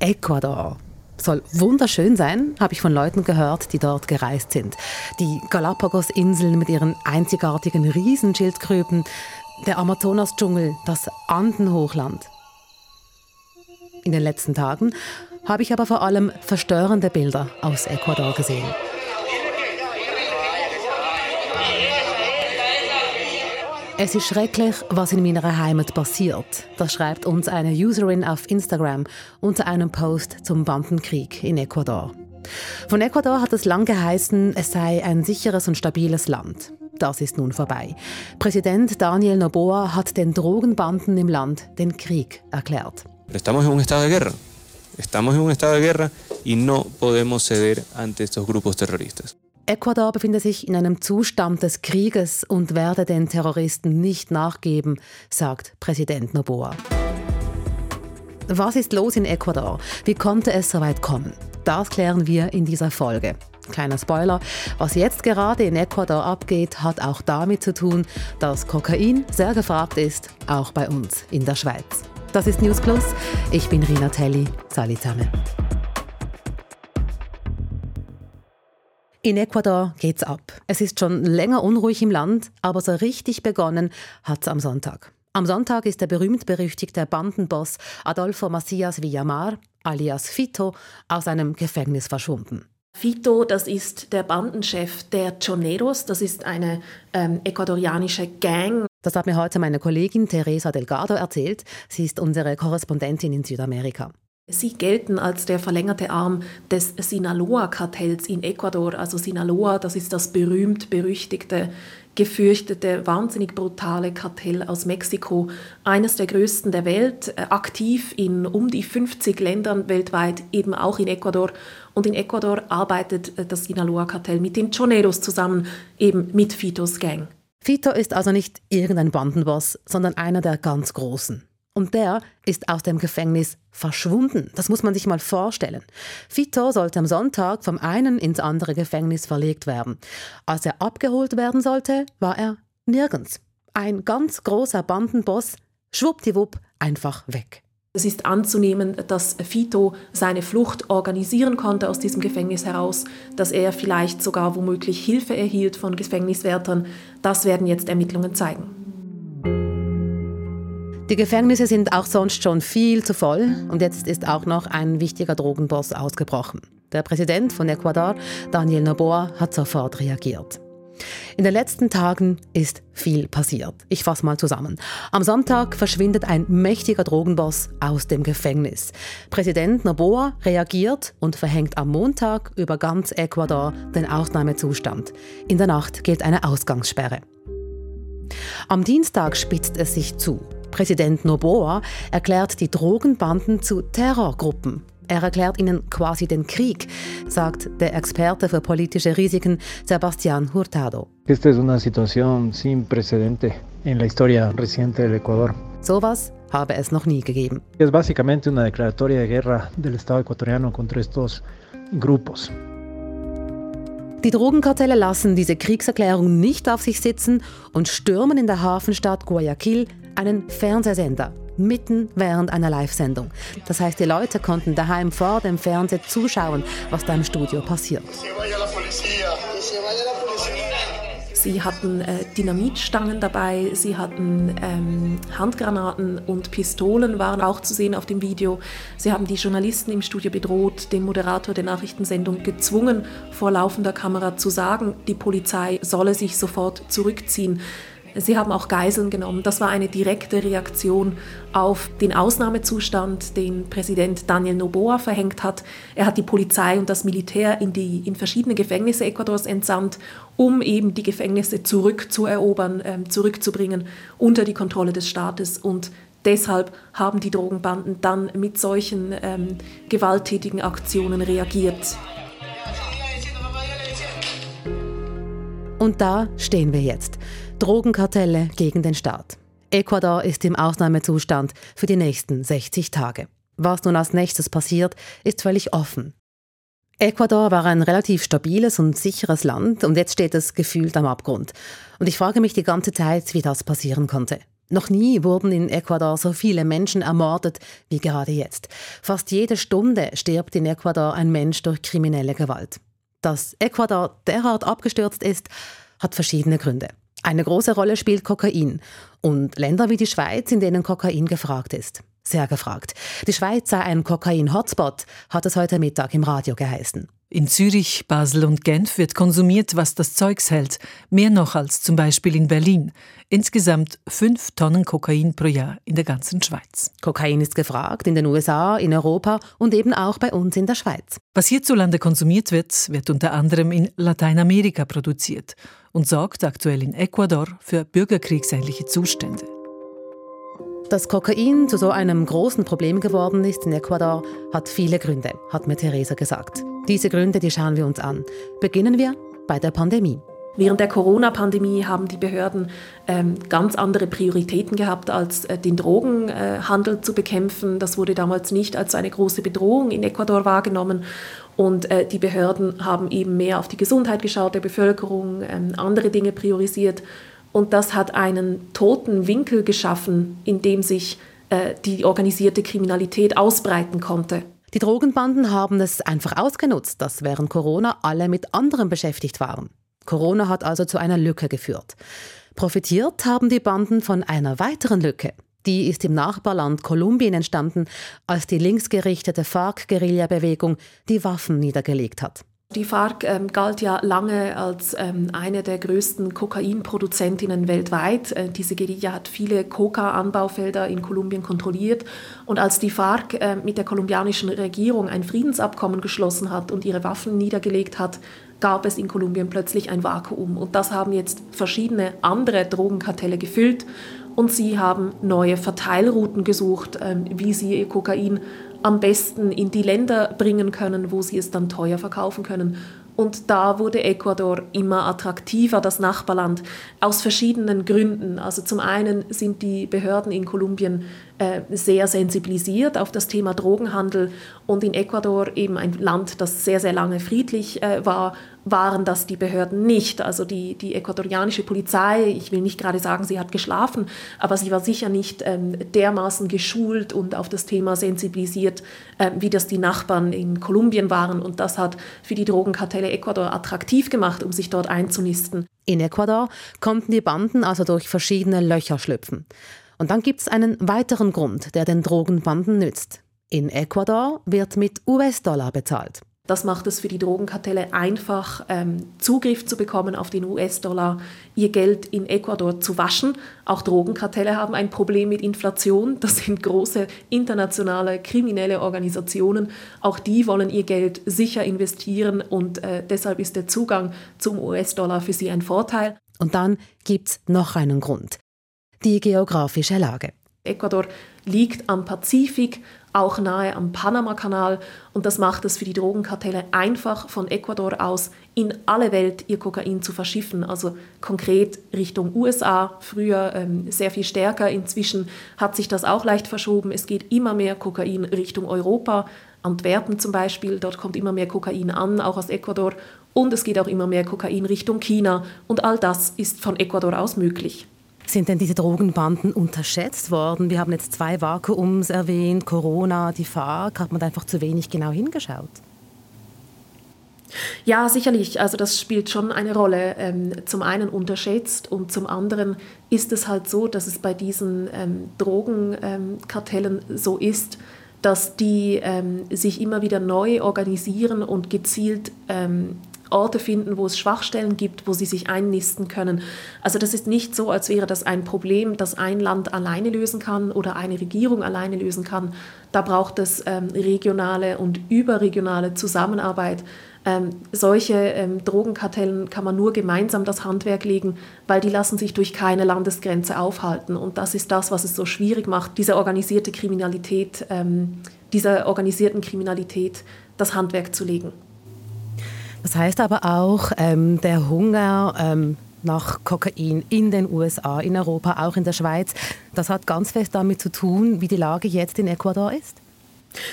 Ecuador. Soll wunderschön sein, habe ich von Leuten gehört, die dort gereist sind. Die Galapagos-Inseln mit ihren einzigartigen Riesenschildkröten, der Amazonas-Dschungel, das Andenhochland. In den letzten Tagen habe ich aber vor allem verstörende Bilder aus Ecuador gesehen. Es ist schrecklich, was in meiner Heimat passiert. Das schreibt uns eine Userin auf Instagram unter einem Post zum Bandenkrieg in Ecuador. Von Ecuador hat es lang geheißen, es sei ein sicheres und stabiles Land. Das ist nun vorbei. Präsident Daniel Noboa hat den Drogenbanden im Land den Krieg erklärt. Estamos en un estado de guerra. Estamos en un estado de guerra y no podemos ceder ante estos grupos terroristas. Ecuador befindet sich in einem Zustand des Krieges und werde den Terroristen nicht nachgeben, sagt Präsident Noboa. Was ist los in Ecuador? Wie konnte es so weit kommen? Das klären wir in dieser Folge. Kleiner Spoiler, was jetzt gerade in Ecuador abgeht, hat auch damit zu tun, dass Kokain sehr gefragt ist, auch bei uns in der Schweiz. Das ist News Plus. Ich bin Rina Telli. Salut zusammen. In Ecuador geht's ab. Es ist schon länger unruhig im Land, aber so richtig begonnen hat's am Sonntag. Am Sonntag ist der berühmt-berüchtigte Bandenboss Adolfo Macias Villamar, alias Fito, aus einem Gefängnis verschwunden. Fito, das ist der Bandenchef der Choneros, das ist eine ähm, ecuadorianische Gang. Das hat mir heute meine Kollegin Teresa Delgado erzählt. Sie ist unsere Korrespondentin in Südamerika. Sie gelten als der verlängerte Arm des Sinaloa-Kartells in Ecuador. Also Sinaloa, das ist das berühmt-berüchtigte, gefürchtete, wahnsinnig brutale Kartell aus Mexiko. Eines der größten der Welt, äh, aktiv in um die 50 Ländern weltweit, eben auch in Ecuador. Und in Ecuador arbeitet äh, das Sinaloa-Kartell mit den Choneros zusammen, eben mit Fitos Gang. Fito ist also nicht irgendein Bandenboss, sondern einer der ganz Großen. Und der ist aus dem Gefängnis verschwunden. Das muss man sich mal vorstellen. Fito sollte am Sonntag vom einen ins andere Gefängnis verlegt werden. Als er abgeholt werden sollte, war er nirgends. Ein ganz großer Bandenboss, schwuppdiwupp, einfach weg. Es ist anzunehmen, dass Fito seine Flucht organisieren konnte aus diesem Gefängnis heraus, dass er vielleicht sogar womöglich Hilfe erhielt von Gefängniswärtern. Das werden jetzt Ermittlungen zeigen. Die Gefängnisse sind auch sonst schon viel zu voll und jetzt ist auch noch ein wichtiger Drogenboss ausgebrochen. Der Präsident von Ecuador, Daniel Noboa, hat sofort reagiert. In den letzten Tagen ist viel passiert. Ich fasse mal zusammen. Am Sonntag verschwindet ein mächtiger Drogenboss aus dem Gefängnis. Präsident Noboa reagiert und verhängt am Montag über ganz Ecuador den Ausnahmezustand. In der Nacht gilt eine Ausgangssperre. Am Dienstag spitzt es sich zu. Präsident Noboa erklärt die Drogenbanden zu Terrorgruppen. Er erklärt ihnen quasi den Krieg, sagt der Experte für politische Risiken Sebastián Hurtado. Esta es una situación sin precedente en la historia reciente del Ecuador. Sowas habe es noch nie gegeben. Es básicamente una declaratoria de guerra del Estado ecuatoriano contra estos grupos. Die Drogenkartelle lassen diese Kriegserklärung nicht auf sich sitzen und stürmen in der Hafenstadt Guayaquil einen Fernsehsender mitten während einer Live-Sendung. Das heißt, die Leute konnten daheim vor dem Fernseher zuschauen, was da im Studio passiert. Sie hatten äh, Dynamitstangen dabei, sie hatten ähm, Handgranaten und Pistolen waren auch zu sehen auf dem Video. Sie haben die Journalisten im Studio bedroht, den Moderator der Nachrichtensendung gezwungen, vor laufender Kamera zu sagen, die Polizei solle sich sofort zurückziehen. Sie haben auch Geiseln genommen. Das war eine direkte Reaktion auf den Ausnahmezustand, den Präsident Daniel Noboa verhängt hat. Er hat die Polizei und das Militär in, die, in verschiedene Gefängnisse Ecuadors entsandt, um eben die Gefängnisse zurückzuerobern, äh, zurückzubringen unter die Kontrolle des Staates. Und deshalb haben die Drogenbanden dann mit solchen ähm, gewalttätigen Aktionen reagiert. Und da stehen wir jetzt. Drogenkartelle gegen den Staat. Ecuador ist im Ausnahmezustand für die nächsten 60 Tage. Was nun als nächstes passiert, ist völlig offen. Ecuador war ein relativ stabiles und sicheres Land und jetzt steht es gefühlt am Abgrund. Und ich frage mich die ganze Zeit, wie das passieren konnte. Noch nie wurden in Ecuador so viele Menschen ermordet wie gerade jetzt. Fast jede Stunde stirbt in Ecuador ein Mensch durch kriminelle Gewalt. Dass Ecuador derart abgestürzt ist, hat verschiedene Gründe. Eine große Rolle spielt Kokain und Länder wie die Schweiz, in denen Kokain gefragt ist. Sehr gefragt. Die Schweiz sei ein Kokain-Hotspot, hat es heute Mittag im Radio geheißen. In Zürich, Basel und Genf wird konsumiert, was das Zeugs hält. Mehr noch als zum Beispiel in Berlin. Insgesamt fünf Tonnen Kokain pro Jahr in der ganzen Schweiz. Kokain ist gefragt in den USA, in Europa und eben auch bei uns in der Schweiz. Was hierzulande konsumiert wird, wird unter anderem in Lateinamerika produziert und sorgt aktuell in Ecuador für bürgerkriegsähnliche Zustände. Dass Kokain zu so einem großen Problem geworden ist in Ecuador, hat viele Gründe, hat mir Theresa gesagt. Diese Gründe, die schauen wir uns an. Beginnen wir bei der Pandemie. Während der Corona-Pandemie haben die Behörden ähm, ganz andere Prioritäten gehabt, als äh, den Drogenhandel äh, zu bekämpfen. Das wurde damals nicht als eine große Bedrohung in Ecuador wahrgenommen. Und äh, die Behörden haben eben mehr auf die Gesundheit geschaut der Bevölkerung, ähm, andere Dinge priorisiert. Und das hat einen toten Winkel geschaffen, in dem sich äh, die organisierte Kriminalität ausbreiten konnte. Die Drogenbanden haben es einfach ausgenutzt, dass während Corona alle mit anderem beschäftigt waren. Corona hat also zu einer Lücke geführt. Profitiert haben die Banden von einer weiteren Lücke. Die ist im Nachbarland Kolumbien entstanden, als die linksgerichtete FARC-Guerilla-Bewegung die Waffen niedergelegt hat. Die FARC ähm, galt ja lange als ähm, eine der größten Kokainproduzentinnen weltweit. Äh, diese Guerilla hat viele Coca-Anbaufelder in Kolumbien kontrolliert. Und als die FARC äh, mit der kolumbianischen Regierung ein Friedensabkommen geschlossen hat und ihre Waffen niedergelegt hat, gab es in Kolumbien plötzlich ein Vakuum. Und das haben jetzt verschiedene andere Drogenkartelle gefüllt. Und sie haben neue Verteilrouten gesucht, ähm, wie sie ihr Kokain am besten in die Länder bringen können, wo sie es dann teuer verkaufen können. Und da wurde Ecuador immer attraktiver, das Nachbarland, aus verschiedenen Gründen. Also zum einen sind die Behörden in Kolumbien äh, sehr sensibilisiert auf das Thema Drogenhandel und in Ecuador eben ein Land, das sehr, sehr lange friedlich äh, war, waren das die Behörden nicht. Also die, die ecuadorianische Polizei, ich will nicht gerade sagen, sie hat geschlafen, aber sie war sicher nicht ähm, dermaßen geschult und auf das Thema sensibilisiert, äh, wie das die Nachbarn in Kolumbien waren. Und das hat für die Drogenkartelle Ecuador attraktiv gemacht, um sich dort einzunisten. In Ecuador konnten die Banden also durch verschiedene Löcher schlüpfen. Und dann gibt es einen weiteren Grund, der den Drogenbanden nützt. In Ecuador wird mit US-Dollar bezahlt. Das macht es für die Drogenkartelle einfach, ähm, Zugriff zu bekommen auf den US-Dollar, ihr Geld in Ecuador zu waschen. Auch Drogenkartelle haben ein Problem mit Inflation. Das sind große internationale kriminelle Organisationen. Auch die wollen ihr Geld sicher investieren und äh, deshalb ist der Zugang zum US-Dollar für sie ein Vorteil. Und dann gibt es noch einen Grund. Die geografische Lage. Ecuador liegt am Pazifik, auch nahe am Panamakanal. Und das macht es für die Drogenkartelle einfach von Ecuador aus in alle Welt ihr Kokain zu verschiffen, also konkret Richtung USA, früher ähm, sehr viel stärker, inzwischen hat sich das auch leicht verschoben, es geht immer mehr Kokain Richtung Europa, Antwerpen zum Beispiel, dort kommt immer mehr Kokain an, auch aus Ecuador. Und es geht auch immer mehr Kokain Richtung China. Und all das ist von Ecuador aus möglich. Sind denn diese Drogenbanden unterschätzt worden? Wir haben jetzt zwei Vakuums erwähnt, Corona, die FARC. Hat man da einfach zu wenig genau hingeschaut? Ja, sicherlich. Also das spielt schon eine Rolle. Ähm, zum einen unterschätzt und zum anderen ist es halt so, dass es bei diesen ähm, Drogenkartellen ähm, so ist, dass die sich immer wieder neu organisieren und gezielt Orte finden, wo es Schwachstellen gibt, wo sie sich einnisten können. Also das ist nicht so, als wäre das ein Problem, das ein Land alleine lösen kann oder eine Regierung alleine lösen kann. Da braucht es ähm, regionale und überregionale Zusammenarbeit. Ähm, solche ähm, Drogenkartellen kann man nur gemeinsam das Handwerk legen, weil die lassen sich durch keine Landesgrenze aufhalten. Und das ist das, was es so schwierig macht, diese organisierte Kriminalität, ähm, dieser organisierten Kriminalität das Handwerk zu legen. Das heißt aber auch, ähm, der Hunger ähm, nach Kokain in den USA, in Europa, auch in der Schweiz, das hat ganz fest damit zu tun, wie die Lage jetzt in Ecuador ist.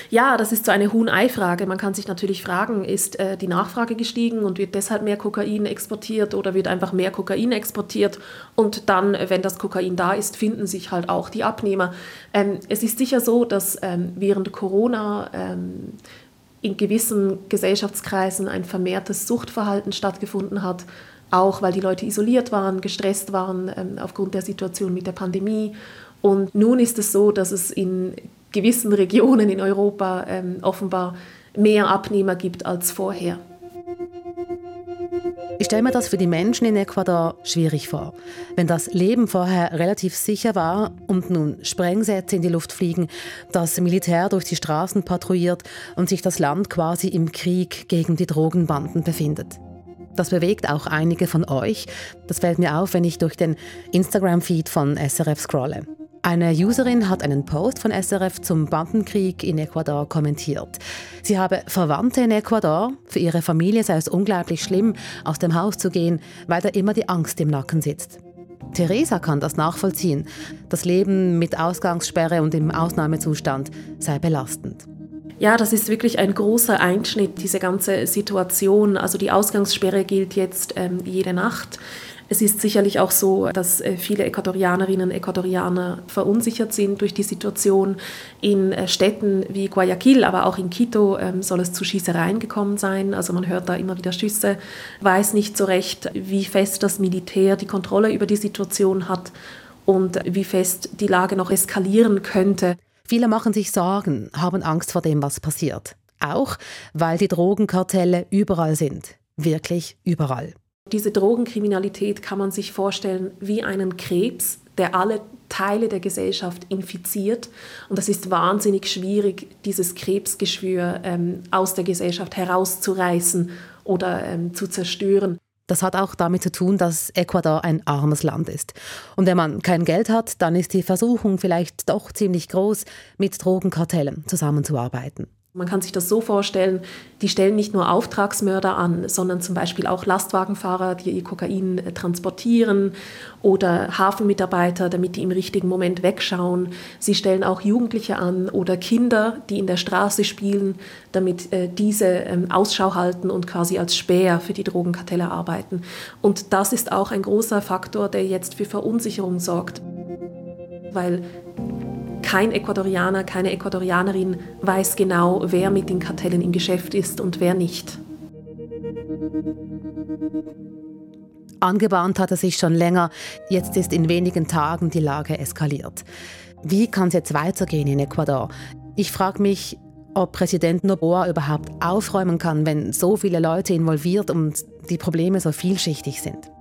Ja, das ist so eine Huhn-Ei-Frage. Man kann sich natürlich fragen, ist äh, die Nachfrage gestiegen und wird deshalb mehr Kokain exportiert oder wird einfach mehr Kokain exportiert und dann, wenn das Kokain da ist, finden sich halt auch die Abnehmer. Ähm, es ist sicher so, dass ähm, während Corona ähm, in gewissen Gesellschaftskreisen ein vermehrtes Suchtverhalten stattgefunden hat, auch weil die Leute isoliert waren, gestresst waren ähm, aufgrund der Situation mit der Pandemie. Und nun ist es so, dass es in gewissen Regionen in Europa ähm, offenbar mehr Abnehmer gibt als vorher. Ich stelle mir das für die Menschen in Ecuador schwierig vor. Wenn das Leben vorher relativ sicher war und nun Sprengsätze in die Luft fliegen, das Militär durch die Straßen patrouilliert und sich das Land quasi im Krieg gegen die Drogenbanden befindet. Das bewegt auch einige von euch. Das fällt mir auf, wenn ich durch den Instagram-Feed von SRF scrolle. Eine Userin hat einen Post von SRF zum Bandenkrieg in Ecuador kommentiert. Sie habe Verwandte in Ecuador. Für ihre Familie sei es unglaublich schlimm, aus dem Haus zu gehen, weil da immer die Angst im Nacken sitzt. Theresa kann das nachvollziehen. Das Leben mit Ausgangssperre und im Ausnahmezustand sei belastend. Ja, das ist wirklich ein großer Einschnitt, diese ganze Situation. Also die Ausgangssperre gilt jetzt ähm, jede Nacht. Es ist sicherlich auch so, dass äh, viele Ecuadorianerinnen und Ecuadorianer verunsichert sind durch die Situation. In äh, Städten wie Guayaquil, aber auch in Quito ähm, soll es zu Schießereien gekommen sein. Also man hört da immer wieder Schüsse, weiß nicht so recht, wie fest das Militär die Kontrolle über die Situation hat und wie fest die Lage noch eskalieren könnte. Viele machen sich Sorgen, haben Angst vor dem, was passiert. Auch weil die Drogenkartelle überall sind. Wirklich überall. Diese Drogenkriminalität kann man sich vorstellen wie einen Krebs, der alle Teile der Gesellschaft infiziert. Und das ist wahnsinnig schwierig, dieses Krebsgeschwür ähm, aus der Gesellschaft herauszureißen oder ähm, zu zerstören. Das hat auch damit zu tun, dass Ecuador ein armes Land ist. Und wenn man kein Geld hat, dann ist die Versuchung vielleicht doch ziemlich groß, mit Drogenkartellen zusammenzuarbeiten. Man kann sich das so vorstellen, die stellen nicht nur Auftragsmörder an, sondern zum Beispiel auch Lastwagenfahrer, die ihr Kokain äh, transportieren oder Hafenmitarbeiter, damit die im richtigen Moment wegschauen. Sie stellen auch Jugendliche an oder Kinder, die in der Straße spielen, damit äh, diese ähm, Ausschau halten und quasi als Späher für die Drogenkartelle arbeiten. Und das ist auch ein großer Faktor, der jetzt für Verunsicherung sorgt, weil kein Ecuadorianer, keine Ecuadorianerin weiß genau, wer mit den Kartellen im Geschäft ist und wer nicht. Angebahnt hat er sich schon länger. Jetzt ist in wenigen Tagen die Lage eskaliert. Wie kann es jetzt weitergehen in Ecuador? Ich frage mich, ob Präsident Noboa überhaupt aufräumen kann, wenn so viele Leute involviert und die Probleme so vielschichtig sind.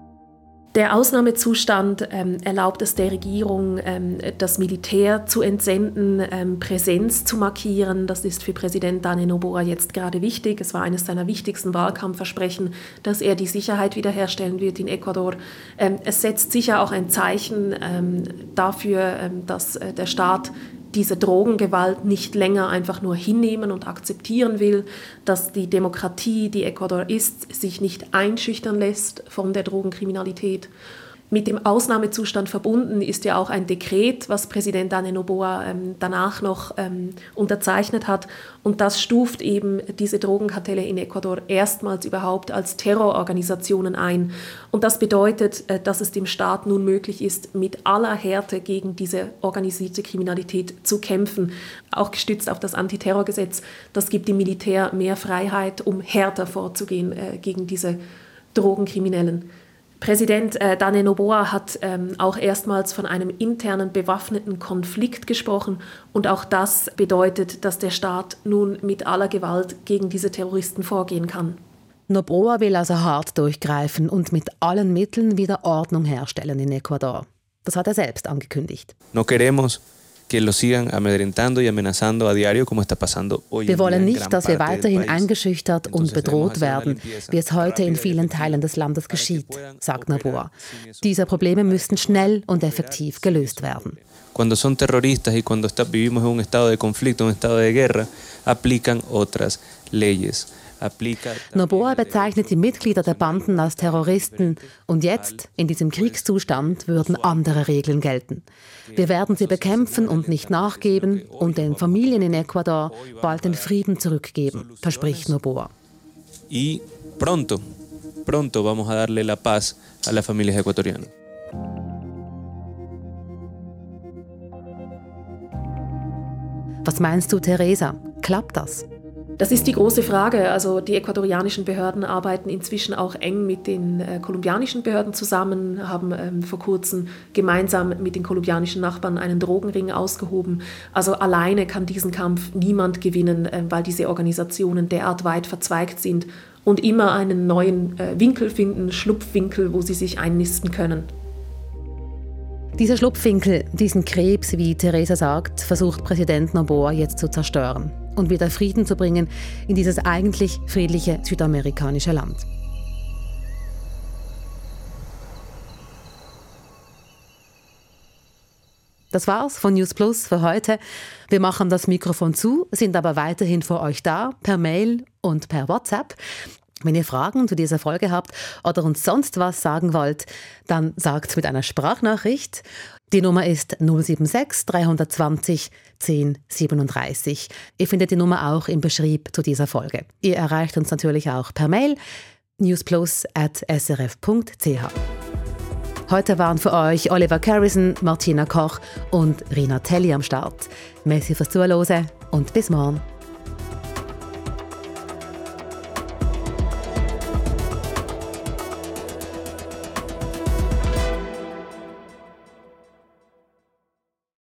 Der Ausnahmezustand ähm, erlaubt es der Regierung, ähm, das Militär zu entsenden, ähm, Präsenz zu markieren. Das ist für Präsident Daniel Noboa jetzt gerade wichtig. Es war eines seiner wichtigsten Wahlkampfversprechen, dass er die Sicherheit wiederherstellen wird in Ecuador. Ähm, es setzt sicher auch ein Zeichen ähm, dafür, ähm, dass äh, der Staat diese Drogengewalt nicht länger einfach nur hinnehmen und akzeptieren will, dass die Demokratie, die Ecuador ist, sich nicht einschüchtern lässt von der Drogenkriminalität mit dem Ausnahmezustand verbunden ist ja auch ein Dekret, was Präsident Dane Noboa ähm, danach noch ähm, unterzeichnet hat. Und das stuft eben diese Drogenkartelle in Ecuador erstmals überhaupt als Terrororganisationen ein. Und das bedeutet, äh, dass es dem Staat nun möglich ist, mit aller Härte gegen diese organisierte Kriminalität zu kämpfen. Auch gestützt auf das Antiterrorgesetz. Das gibt dem Militär mehr Freiheit, um härter vorzugehen äh, gegen diese Drogenkriminellen. Präsident äh, Dane Noboa hat ähm, auch erstmals von einem internen bewaffneten Konflikt gesprochen und auch das bedeutet, dass der Staat nun mit aller Gewalt gegen diese Terroristen vorgehen kann. Noboa will also hart durchgreifen und mit allen Mitteln wieder Ordnung herstellen in Ecuador. Das hat er selbst angekündigt. No queremos wir wollen nicht, dass wir weiterhin eingeschüchtert und bedroht werden, wie es heute in vielen Teilen des Landes geschieht, sagt Noboa. Diese Probleme müssten schnell und effektiv gelöst werden. Cuando son terroristas y cuando está, vivimos en un estado de conflicto, un estado de guerra, aplican otras leyes. Noboa bezeichnet die Mitglieder der Banden als Terroristen und jetzt, in diesem Kriegszustand, würden andere Regeln gelten. Wir werden sie bekämpfen und nicht nachgeben und den Familien in Ecuador bald den Frieden zurückgeben, verspricht Noboa. Y pronto, pronto vamos a darle la paz a las familias ecuatorianas. Was meinst du, Theresa? Klappt das? Das ist die große Frage. Also die ecuadorianischen Behörden arbeiten inzwischen auch eng mit den äh, kolumbianischen Behörden zusammen, haben ähm, vor kurzem gemeinsam mit den kolumbianischen Nachbarn einen Drogenring ausgehoben. Also alleine kann diesen Kampf niemand gewinnen, äh, weil diese Organisationen derart weit verzweigt sind und immer einen neuen äh, Winkel finden, Schlupfwinkel, wo sie sich einnisten können. Dieser Schlupfwinkel, diesen Krebs, wie Theresa sagt, versucht Präsident Noboa jetzt zu zerstören und wieder Frieden zu bringen in dieses eigentlich friedliche südamerikanische Land. Das war's von News Plus für heute. Wir machen das Mikrofon zu, sind aber weiterhin für euch da, per Mail und per WhatsApp. Wenn ihr Fragen zu dieser Folge habt oder uns sonst was sagen wollt, dann sagt mit einer Sprachnachricht. Die Nummer ist 076 320 1037. Ihr findet die Nummer auch im Beschrieb zu dieser Folge. Ihr erreicht uns natürlich auch per Mail newsplus.srf.ch. Heute waren für euch Oliver Carrison, Martina Koch und Rina Telli am Start. Merci fürs Zuhören und bis morgen.